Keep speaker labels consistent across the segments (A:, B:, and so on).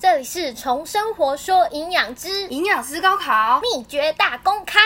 A: 这里是从生活说营养之
B: 营养师高考，
A: 秘诀大公开。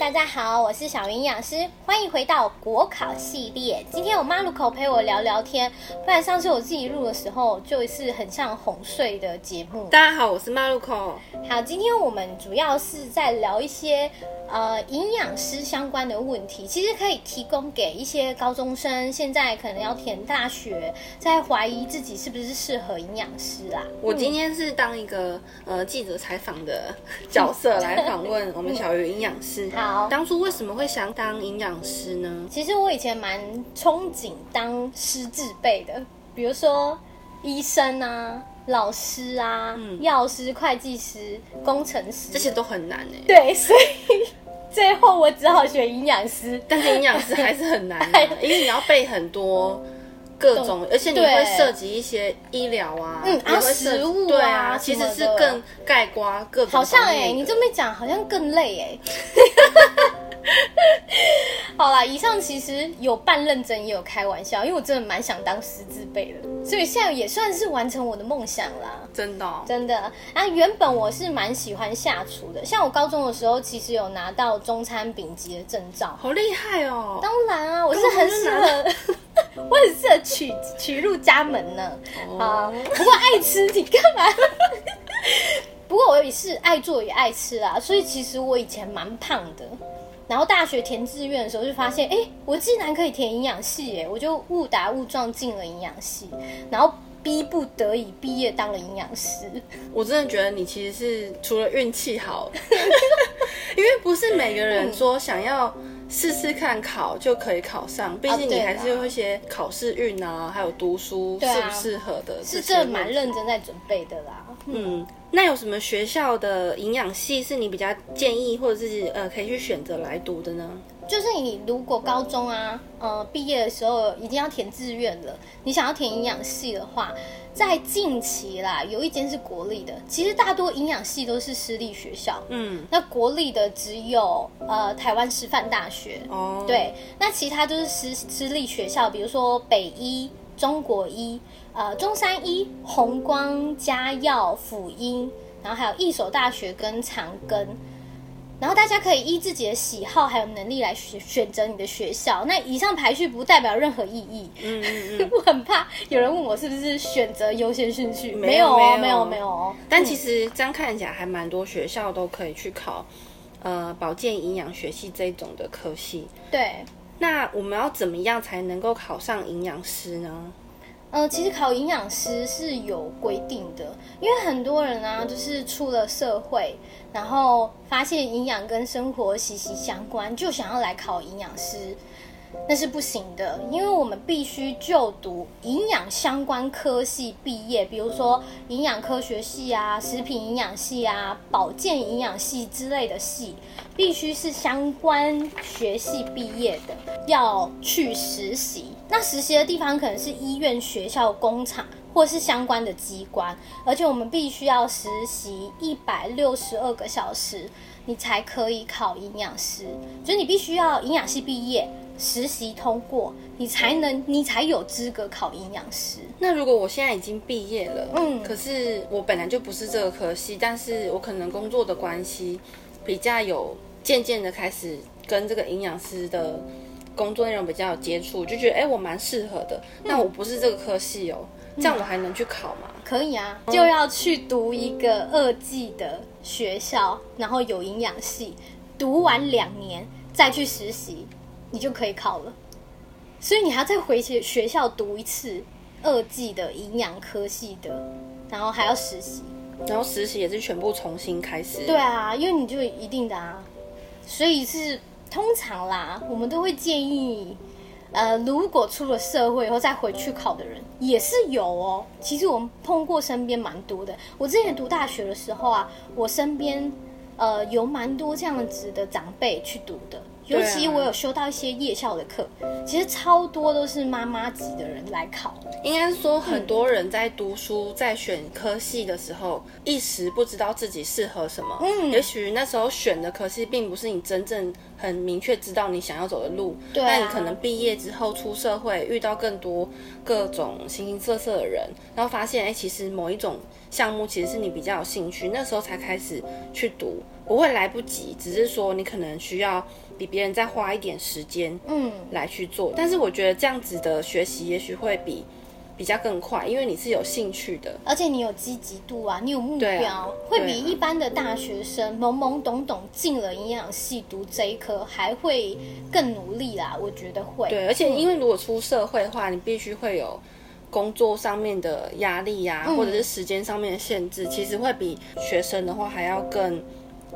A: 大家好，我是小营养师，欢迎回到国考系列。今天我妈路口陪我聊聊天，不然上次我自己录的时候就是很像哄睡的节目。
B: 大家好，我是妈路口。
A: 好，今天我们主要是在聊一些呃营养师相关的问题，其实可以提供给一些高中生，现在可能要填大学，在怀疑自己是不是适合营养师啦。
B: 我今天是当一个呃记者采访的角色来访问我们小鱼营养师。
A: 好
B: 当初为什么会想当营养师呢？
A: 其实我以前蛮憧憬当师字辈的，比如说医生啊、老师啊、药师、会计师、工程师
B: 这些都很难哎，
A: 对，所以最后我只好选营养师。
B: 但是营养师还是很难啊，因为你要背很多。各种，而且你会涉及一些医疗啊，
A: 嗯啊食物啊
B: 对啊，其实是更盖瓜各种
A: 好像哎、
B: 方面的
A: 你这么一讲，好像更累哎、好啦，以上其实有半认真，也有开玩笑，因为我真的蛮想当师字辈的，所以现在也算是完成我的梦想啦。
B: 真的哦、
A: 真的啊，原本我是蛮喜欢下厨的，像我高中的时候，其实有拿到中餐丙级的证照。
B: 好厉害哦！
A: 当然啊，我是很适合，我很适合娶娶入家门呢。啊，不过爱吃你干嘛？不过我也是爱做也爱吃啊，所以其实我以前蛮胖的。然后大学填志愿的时候就发现，哎，我竟然可以填营养系，哎，我就误打误撞进了营养系，然后逼不得已毕业当了营养师。
B: 我真的觉得你其实是除了运气好，因为不是每个人说想要试试看考就可以考上，毕竟你还是有一些考试运啊，还有读书适不适合的
A: 是真的蛮认真在准备的啦。
B: 嗯，那有什么学校的营养系是你比较建议或者是呃可以去选择来读的呢？
A: 就是你如果高中啊，呃，毕业的时候已经要填志愿了，你想要填营养系的话，在近期啦，有一间是国立的，其实大多营养系都是私立学校，
B: 嗯，
A: 那国立的只有呃台湾师范大学，
B: 哦，，
A: 对，那其他都是私私立学校，比如说北医、中国医、呃中山医、红光、嘉药、辅音，然后还有一所大学跟长庚。然后大家可以依自己的喜好还有能力来选选择你的学校。那以上排序不代表任何意义。
B: 嗯嗯嗯。
A: 我很怕有人问我是不是选择优先顺序，
B: 没有没有
A: 没有没有哦。
B: 但其实这样看起来还蛮多学校都可以去考，呃，保健营养学系这种的科系。
A: 对，
B: 那我们要怎么样才能够考上营养师呢？
A: 呃，其实考营养师是有规定的，因为很多人啊，就是出了社会，然后发现营养跟生活息息相关，就想要来考营养师，那是不行的，因为我们必须就读营养相关科系毕业，比如说营养科学系啊、食品营养系啊、保健营养系之类的系，必须是相关学系毕业的，要去实习。那实习的地方可能是医院、学校、工厂，或是相关的机关，而且我们必须要实习一百六十二个小时，你才可以考营养师。就是你必须要营养系毕业，实习通过，你才能，你才有资格考营养师。
B: 那如果我现在已经毕业了，
A: 嗯
B: 可是我本来就不是这个科系，但是我可能工作的关系比较有渐渐的开始跟这个营养师的工作内容比较有接触，就觉得哎、我蛮适合的。那我不是这个科系哦，这样我还能去考吗？
A: 可以啊，就要去读一个二技的学校，然后有营养系，读完两年再去实习，你就可以考了。所以你还要再回去学校读一次二技的营养科系的，然后还要实习。
B: 然后实习也是全部重新开始。
A: 对啊，因为你就一定的啊，所以是通常啦，我们都会建议，呃，如果出了社会以后再回去考的人也是有哦。其实我们碰过身边蛮多的。我之前读大学的时候啊，我身边呃有蛮多这样子的长辈去读的。尤其我有修到一些夜校的课，其实超多都是妈妈级的人来考。
B: 应该是说，很多人在读书、在选科系的时候，一时不知道自己适合什么。
A: 嗯
B: 也许那时候选的科系并不是你真正很很明确知道你想要走的路。
A: 对啊
B: 那你可能毕业之后出社会，遇到更多各种形形色色的人，然后发现，哎、其实某一种项目其实是你比较有兴趣，那时候才开始去读，不会来不及，只是说你可能需要比别人再花一点时间，
A: 嗯，
B: 来去做。但是我觉得这样子的学习也许会比比较更快，因为你是有兴趣的。
A: 而且你有积极度啊，你有目标，
B: 啊
A: 会比一般的大学生懵懵懂懂进了营养系读这一科还会更努力啦。我觉得会。
B: 对，而且因为如果出社会的话，你必须会有工作上面的压力呀、
A: 嗯
B: 或者是时间上面的限制，其实会比学生的话还要更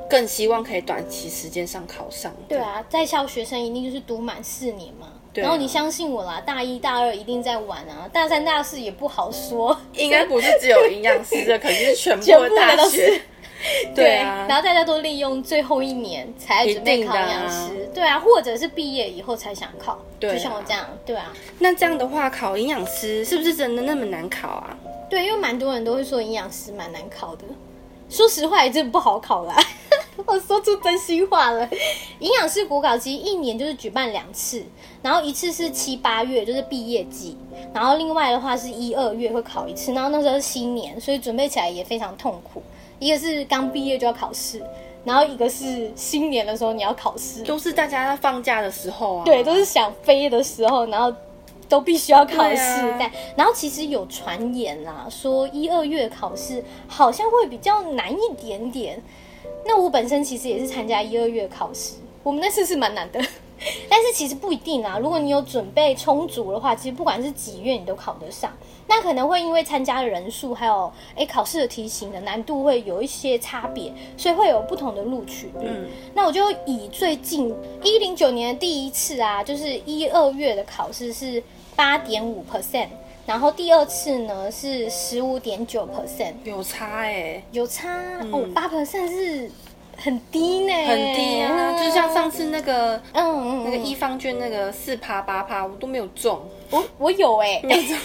B: 更希望可以短期时间上考上。
A: 对啊，在校学生一定就是读满四年嘛。
B: 对啊
A: 然后你相信我啦，大一大二一定在玩啊，大三大四也不好说。
B: 应该不是只有营养师的，肯定是 全部的大学。对啊，
A: 然后大家都利用最后一年才准备考营养师，对啊，或者是毕业以后才想考，
B: 对啊
A: 就像我这样，对啊，
B: 那这样的话，考营养师是不是真的那么难考啊？
A: 对，因为蛮多人都会说营养师蛮难考的，说实话也真的不好考啦。我说出真心话了，营养师国考其实一年就是举办两次，然后一次是七八月，就是毕业季，然后另外的话是一二月会考一次，然后那时候是新年，所以准备起来也非常痛苦。一个是刚毕业就要考试，然后一个是新年的时候你要考试，
B: 都是大家在放假的时候啊。
A: 对，都是想飞的时候，然后都必须要考试。
B: 对啊
A: 但然后其实有传言啦，说一二月考试好像会比较难一点点。那我本身其实也是参加一二月考试，我们那次是蛮难的。但是其实不一定啊，如果你有准备充足的话，其实不管是几月你都考得上。那可能会因为参加的人数还有诶考试的题型的难度会有一些差别，所以会有不同的录取率。
B: 嗯
A: 那我就以最近一零九年的第一次啊，就是一二月的考试是八点五 percent，然后第二次呢是十五点九 percent，
B: 有差哎、
A: 有差、哦，八 percent 是很低呢，
B: 很低啊，就像上次那个
A: 嗯嗯
B: 那个
A: 嗯
B: 一方卷那个四趴八趴，我都没有中，
A: 我我有哎、
B: 没中，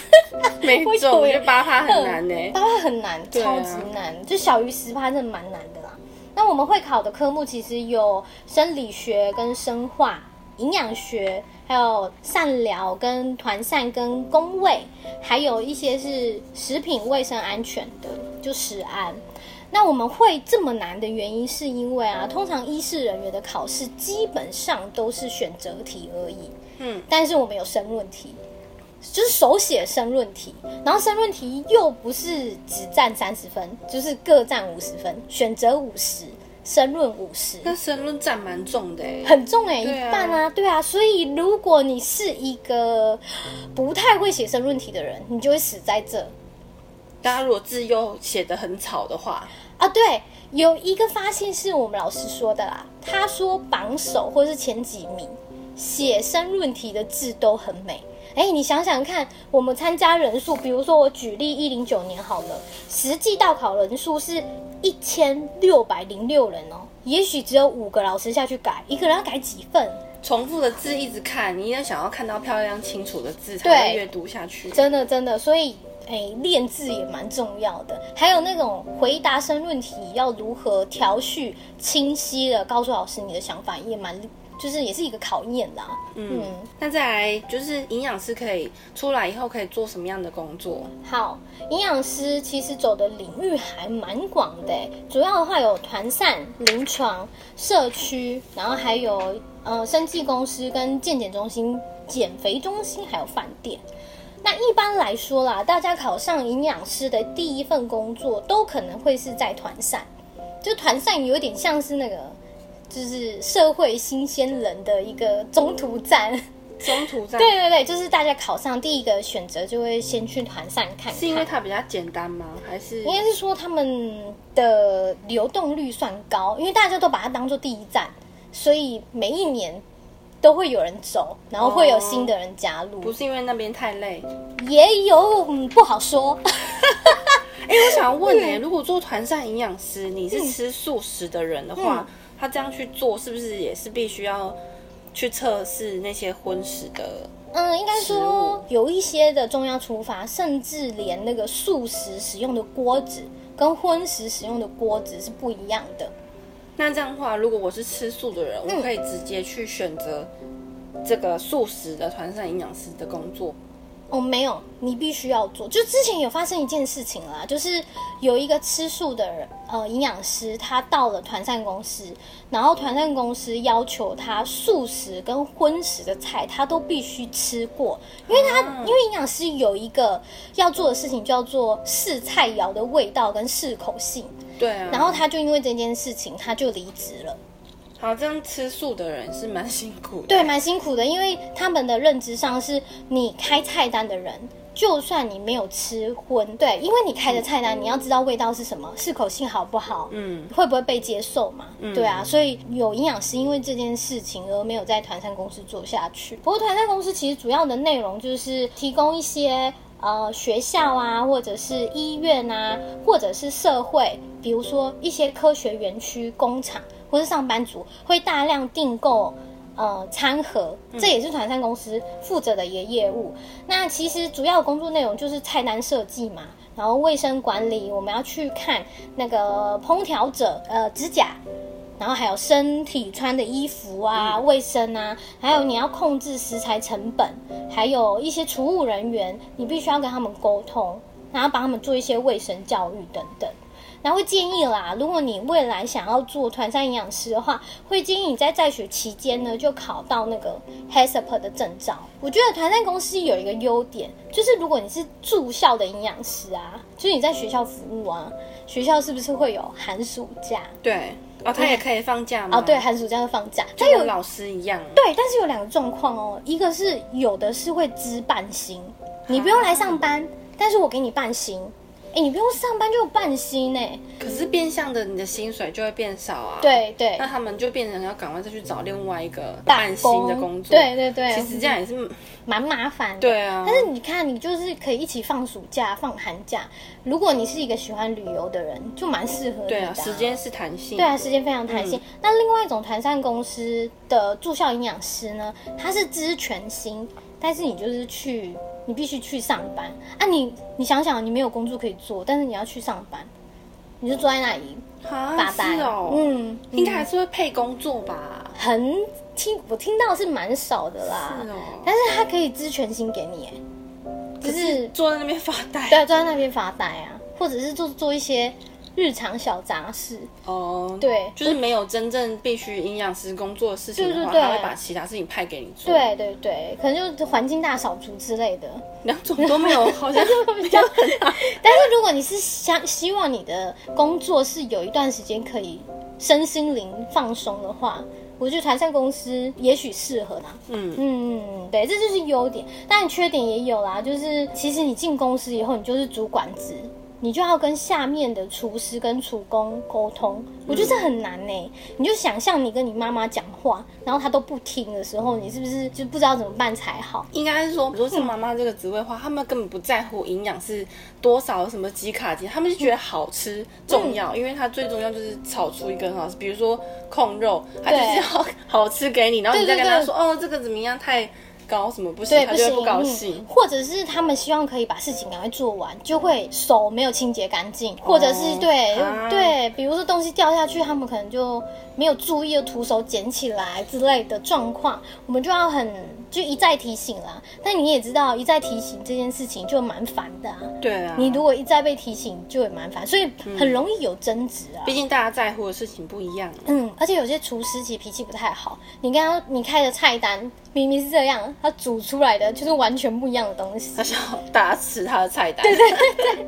A: 没中
B: 我觉得八趴很难呢、
A: 八趴很难，
B: 啊。
A: 超级难，就小于十趴，真的蛮难的啦。那我们会考的科目其实有生理学跟生化、营养学，还有善疗跟团膳跟工位，还有一些是食品卫生安全的，就食安。那我们会这么难的原因，是因为啊，通常医师人员的考试基本上都是选择题而已，
B: 嗯，
A: 但是我们有申论题，就是手写申论题，然后申论题又不是只占三十分，就是各占五十分，选择五十，申论五十，
B: 那申论占蛮重的哎、
A: 很重哎、一半啊，对啊，所以如果你是一个不太会写申论题的人，你就会死在这。
B: 大家如果字又写得很草的话，
A: 啊。对，有一个发现是我们老师说的啦，他说榜首或是前几名写申论题的字都很美。哎，你想想看，我们参加人数，比如说我举例一零九年好了，实际到考人数是一千六百零六人哦，也许只有五个老师下去改，一个人要改几份？
B: 重复的字一直看，你也想要看到漂亮清楚的字才会
A: 对
B: 阅读下去。
A: 真的真的，所以哎，练字也蛮重要的。还有那种回答申论题要如何调序清晰的告诉老师你的想法，也蛮就是也是一个考验啦。嗯
B: 那再来就是营养师可以出来以后可以做什么样的工作？
A: 好，营养师其实走的领域还蛮广的欸，主要的话有团膳、临床、社区，然后还有呃生技公司跟健检中心、减肥中心，还有饭店。那一般来说啦，大家考上营养师的第一份工作，都可能会是在团膳。就团膳有点像是那个，就是社会新鲜人的一个中途站。
B: 中途站
A: 对对对，就是大家考上第一个选择就会先去团膳看看。
B: 是因为它比较简单吗？还是
A: 应该是说他们的流动率算高，因为大家都把它当做第一站，所以每一年都会有人走，然后会有新的人加入，
B: 不是因为那边太累？
A: 也有、嗯、不好说。
B: 哎、我想问呢、如果做团膳营养师，你是吃素食的人的话，他这样去做是不是也是必须要去测试那些荤食的？
A: 嗯，应该说有一些的中央厨房，甚至连那个素食使用的锅子跟荤食使用的锅子是不一样的。
B: 那这样的话，如果我是吃素的人，我可以直接去选择这个素食的团膳营养师的工作。
A: 哦，没有，你必须要做。就之前有发生一件事情啦，就是有一个吃素的人，呃，营养师，他到了团膳公司，然后团膳公司要求他素食跟荤食的菜，他都必须吃过，因为他、因为营养师有一个要做的事情叫做试菜肴的味道跟适口性，
B: 对啊，
A: 然后他就因为这件事情，他就离职了。
B: 好，这样吃素的人是蛮辛苦的。
A: 对，蛮辛苦的，因为他们的认知上是，你开菜单的人，就算你没有吃荤，对，因为你开的菜单，你要知道味道是什么，适口性好不好，
B: 嗯，
A: 会不会被接受嘛？对啊，所以有营养师因为这件事情而没有在团餐公司做下去。不过团餐公司其实主要的内容就是提供一些呃学校啊，或者是医院啊，或者是社会，比如说一些科学园区、工厂或是上班族会大量订购。呃，餐盒，这也是团膳公司负责的一个业务。那其实主要的工作内容就是菜单设计嘛，然后卫生管理，我们要去看那个烹调者呃指甲，然后还有身体穿的衣服啊、卫生啊，还有你要控制食材成本，还有一些厨务人员，你必须要跟他们沟通，然后帮他们做一些卫生教育等等。然后会建议啦，如果你未来想要做团膳营养师的话，会建议你在在学期间呢就考到那个 HACCP 的证照。我觉得团膳公司有一个优点，就是如果你是住校的营养师啊，就是你在学校服务啊，学校是不是会有寒暑假？
B: 对，哦，他也可以放假吗？
A: 哦，对，，寒暑假会放假，
B: 就
A: 有
B: 老师一样。
A: 对，但是有两个状况哦，一个是有的是会支半薪，你不用来上班，但是我给你半薪。哎，你不用上班就有半薪呢。
B: 可是变相的，你的薪水就会变少啊。，
A: 对对
B: 那，他们就变成要赶快再去找另外一个半薪的工作。
A: 对对对，
B: 其实这样也是，
A: 蛮麻烦的。
B: 对啊。
A: 但是你看，你就是可以一起放暑假、放寒假。如果你是一个喜欢旅游的人，就蛮适合你的、
B: 对啊，时间是弹性。
A: 对啊，时间非常弹性。那另外一种团膳公司的住校营养师呢，他是支全薪，但是你就是去，你必须去上班啊你。你想想，你没有工作可以做，但是你要去上班，你就坐在那里
B: 啊，
A: 发呆。嗯，
B: 应该还是会配工作吧？
A: 很听我听到是蛮少的啦，
B: 是哦，
A: 但是他可以支全薪给你，哎，就是
B: 坐在那边发呆。
A: 对，坐在那边发呆啊，或者是做做一些日常小杂事。
B: 哦，
A: 对
B: 就是没有真正必须营养师工作的事情的话，
A: 对对对
B: 他会把其他事情派给你做。，
A: 对对对，可能就是环境大扫除之类的。
B: 两种都没有，好像
A: 比较 但是如果你是想希望你的工作是有一段时间可以身心灵放松的话，我觉得团膳公司也许适合啦。
B: 嗯，
A: 嗯，对，这就是优点，但缺点也有啦。就是其实你进公司以后，你就是主管职，你就要跟下面的厨师跟厨工沟通，我觉得这很难呢、你就想象你跟你妈妈讲话，然后她都不听的时候，你是不是就不知道怎么办才好？
B: 应该是说，如果是妈妈这个职位的话，他们根本不在乎营养是多少什么几卡几，他们就觉得好吃重
A: 嗯。
B: 要，因为它最重要就是炒出一个很好吃，比如说控肉，它就是要 好吃给你，然后你再跟他说，哦，这个怎么样？太高什么不行，
A: 对，不行，
B: 他就不高
A: 嗯。或者是他们希望可以把事情赶快做完，就会手没有清洁干净，或者是对、
B: 啊
A: 对，比如说东西掉下去，他们可能就没有注意，就徒手捡起来之类的状况，我们就要很就一再提醒啦。但你也知道，一再提醒这件事情就蛮烦的啊。
B: 对啊，
A: 你如果一再被提醒，就会蛮烦，所以很容易有争执啊。
B: 毕竟大家在乎的事情不一样。
A: 嗯，而且有些厨师其实脾气不太好。你刚刚你开的菜单明明是这样，他煮出来的就是完全不一样的东西
B: 他，想要大家吃他的菜单，对对对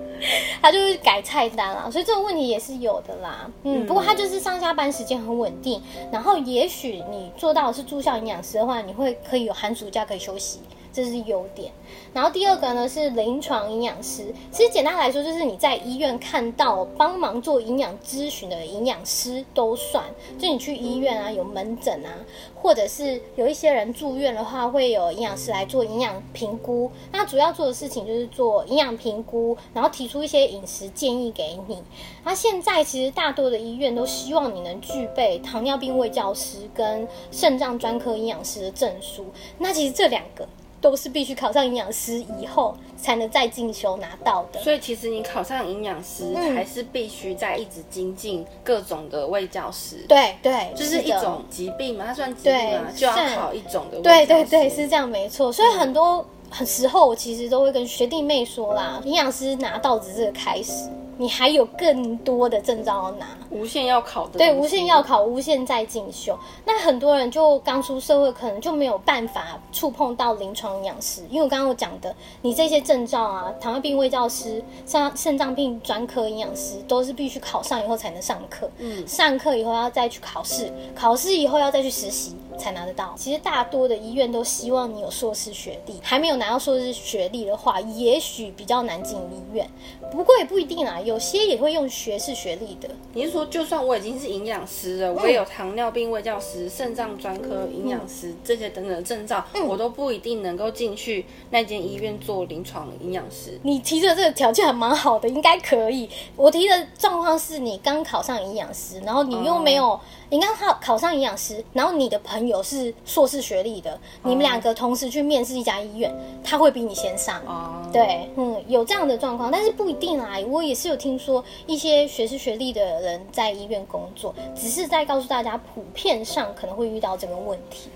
A: 他就是改菜单啦，所以这个问题也是有的啦。嗯，不过他就是上下班时间很稳定，然后也许你做到的是住校营养师的话，你会可以有寒暑假可以休息。这是优点，然后第二个呢是临床营养师。其实简单来说，就是你在医院看到帮忙做营养咨询的营养师都算。就你去医院啊，有门诊啊，或者是有一些人住院的话，会有营养师来做营养评估。那主要做的事情就是做营养评估，然后提出一些饮食建议给你。那现在其实大多的医院都希望你能具备糖尿病卫教师跟肾脏专科营养师的证书。那其实这两个。都是必须考上营养师以后才能再进修拿到的。
B: 所以其实你考上营养师，
A: 嗯
B: 还是必须在一直精进各种的卫教师。
A: 对对，
B: 就是一种疾病嘛，它算疾病嘛，就要考一种的
A: 对对对，是这样没错。所以很多很时候，我其实都会跟学弟妹说啦，营养师拿到只是个开始，你还有更多的证照要拿。
B: 无限要考的，
A: 对，无限要。考，无限在进修。那很多人就刚出社会，可能就没有办法触碰到临床营养师，因为我刚刚我讲的，你这些证照啊，糖尿病卫教师、肾肾脏病专科营养师，都是必须考上以后才能上课。嗯，上课以后要再去考试，考试以后要再去实习才拿得到。其实大多的医院都希望你有硕士学历，还没有拿到硕士学历的话，也许比较难进医院。不过也不一定啊，有些也会用学士学历的。
B: 你是说，就算我已经是营养师了，我也有糖尿病卫教师、肾脏专科营养师这些等等的证照，我都不一定能够进去那间医院做临床营养师。
A: 你提的这个条件还蛮好的，应该可以。我提的状况是你刚考上营养师，然后你又没有，你刚考考上营养师，然后你的朋友是硕士学历的，你们两个同时去面试一家医院，他会比你先上。
B: 哦，
A: 对，嗯，有这样的状况，但是不一定啊。我也是有听说一些学士学历的人在医院工作，只是在告诉大家，普遍上可能会遇到这个问题。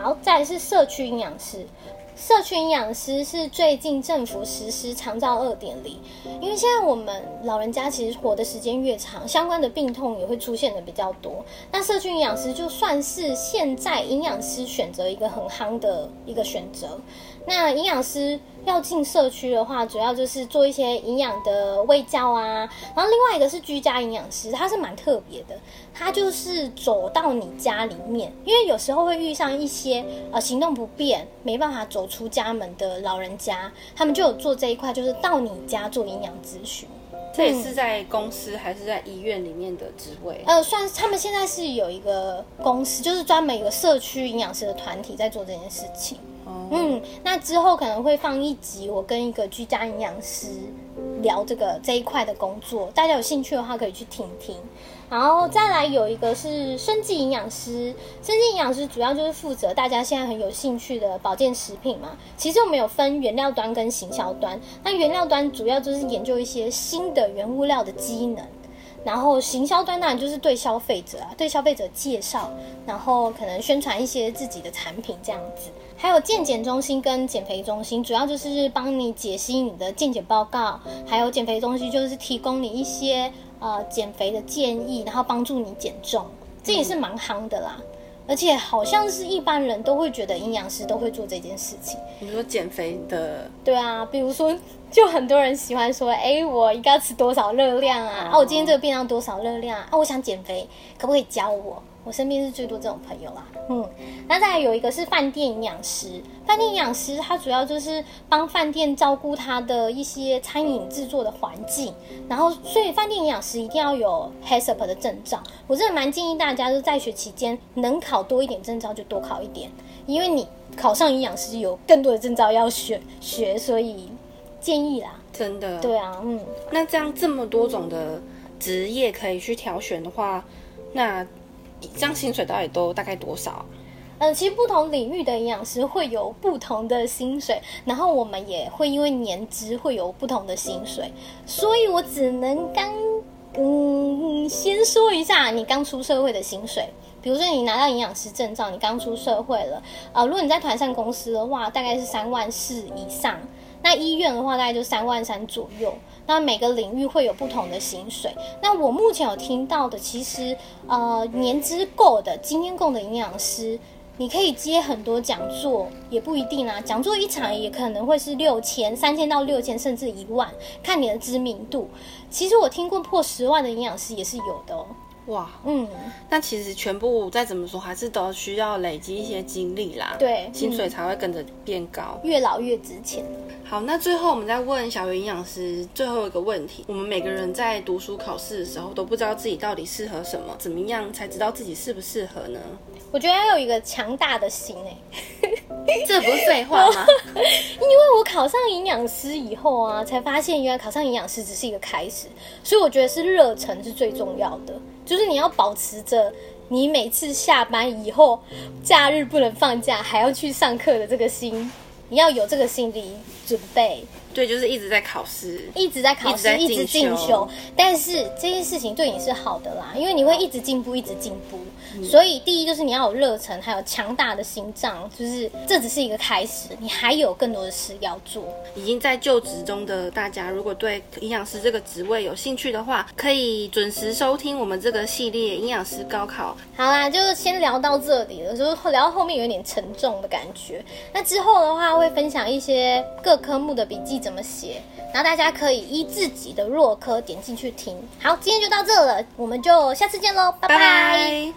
A: 好，再来是社区营养师。社区营养师是最近政府实施长照二点零，因为现在我们老人家其实活的时间越长，相关的病痛也会出现的比较多。那社区营养师就算是现在营养师选择一个很夯的一个选择。那营养师要进社区的话，主要就是做一些营养的卫教啊，然后另外一个是居家营养师，他是蛮特别的，他就是走到你家里面，因为有时候会遇上一些呃行动不便、没办法走出家门的老人家，他们就有做这一块，就是到你家做营养咨询。
B: 这也是在公司还是在医院里面的职位？
A: 呃，算他们现在是有一个公司，就是专门有个社区营养师的团体在做这件事情。嗯，那之后可能会放一集，我跟一个居家营养师聊这个这一块的工作，大家有兴趣的话可以去听听。然后再来有一个是生计营养师，生计营养师主要就是负责大家现在很有兴趣的保健食品嘛。其实我们有分原料端跟行销端，那原料端主要就是研究一些新的原物料的机能。然后行销端当然就是对消费者啊，对消费者介绍，然后可能宣传一些自己的产品这样子。还有健检中心跟减肥中心，主要就是帮你解析你的健检报告，还有减肥中心就是提供你一些呃减肥的建议，然后帮助你减重，这也是蛮夯的啦。而且好像是一般人都会觉得营养师都会做这件事情。
B: 你说减肥的，
A: 对啊，比如说，就很多人喜欢说，哎，我应该要吃多少热量啊？啊，我今天这个便当多少热量啊？啊，我想减肥，可不可以教我？我身边是最多这种朋友啦。嗯，那再来有一个是饭店营养师，饭店营养师他主要就是帮饭店照顾他的一些餐饮制作的环境，然后所以饭店营养师一定要有 HACCP 的证照。我真的蛮建议大家，就是在学期间能考多一点证照就多考一点，因为你考上营养师有更多的证照要学学，所以建议啦。
B: 真的，
A: 对啊，嗯，
B: 那这样这么多种的职业可以去挑选的话，那这样薪水到底都大概多少？
A: 呃，其实不同领域的营养师会有不同的薪水，然后我们也会因为年资会有不同的薪水，所以我只能刚嗯先说一下你刚出社会的薪水。比如说你拿到营养师证照，你刚出社会了，呃，如果你在团膳公司的话，大概是三万四以上；那医院的话，大概就三万三左右。那每个领域会有不同的薪水。那我目前有听到的，其实呃年资够的、经验够的营养师，你可以接很多讲座，也不一定啊。讲座一场也可能会是六千、三千到六千，甚至一万，看你的知名度。其实我听过破十万的营养师也是有的哦。
B: 哇，
A: 嗯，
B: 那其实全部再怎么说，还是都需要累积一些经历啦，
A: 对
B: 薪水才会跟着变高。
A: 越老越值钱。
B: 好，那最后我们再问小鱼营养师最后一个问题：我们每个人在读书考试的时候都不知道自己到底适合什么，怎么样才知道自己适不适合呢？
A: 我觉得要有一个强大的心哎、
B: 这不是废话吗？
A: 因为我考上营养师以后啊，才发现原来考上营养师只是一个开始，所以我觉得是热忱是最重要的，就是你要保持着你每次下班以后，假日不能放假，还要去上课的这个心，你要有这个心理。准备。
B: 对，就是一直在考试，
A: 一直在考试，一直进修。但是这件事情对你是好的啦，因为你会一直进步，一直进步。所以第一就是你要有热忱，还有强大的心脏，就是这只是一个开始，你还有更多的事要做。
B: 已经在就职中的大家，如果对营养师这个职位有兴趣的话，可以准时收听我们这个系列营养师高考。
A: 好啦，就先聊到这里了，就是聊到后面有点沉重的感觉。那之后的话会分享一些各科目的笔记。怎么写？然后大家可以依自己的弱科点进去听。好，今天就到这了，我们就下次见喽，拜拜。